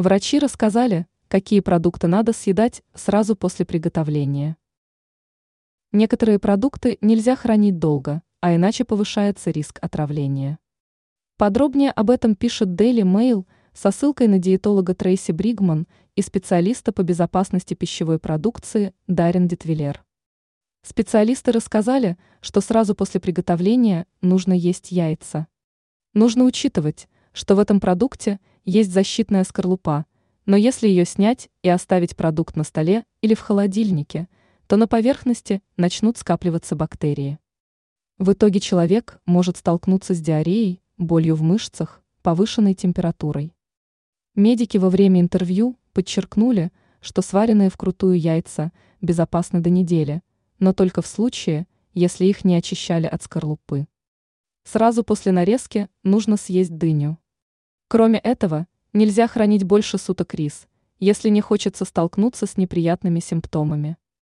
Врачи рассказали, какие продукты надо съедать сразу после приготовления. Некоторые продукты нельзя хранить долго, а иначе повышается риск отравления. Подробнее об этом пишет Daily Mail со ссылкой на диетолога Трейси Бригман и специалиста по безопасности пищевой продукции Дарин Детвилер. Специалисты рассказали, что сразу после приготовления нужно есть яйца. Нужно учитывать, что в этом продукте есть защитная скорлупа, но если ее снять и оставить продукт на столе или в холодильнике, то на поверхности начнут скапливаться бактерии. В итоге человек может столкнуться с диареей, болью в мышцах, повышенной температурой. Медики во время интервью подчеркнули, что сваренные вкрутую яйца безопасны до недели – но только в случае, если их не очищали от скорлупы. Сразу после нарезки нужно съесть дыню. Кроме этого, нельзя хранить больше суток рис, если не хочется столкнуться с неприятными симптомами.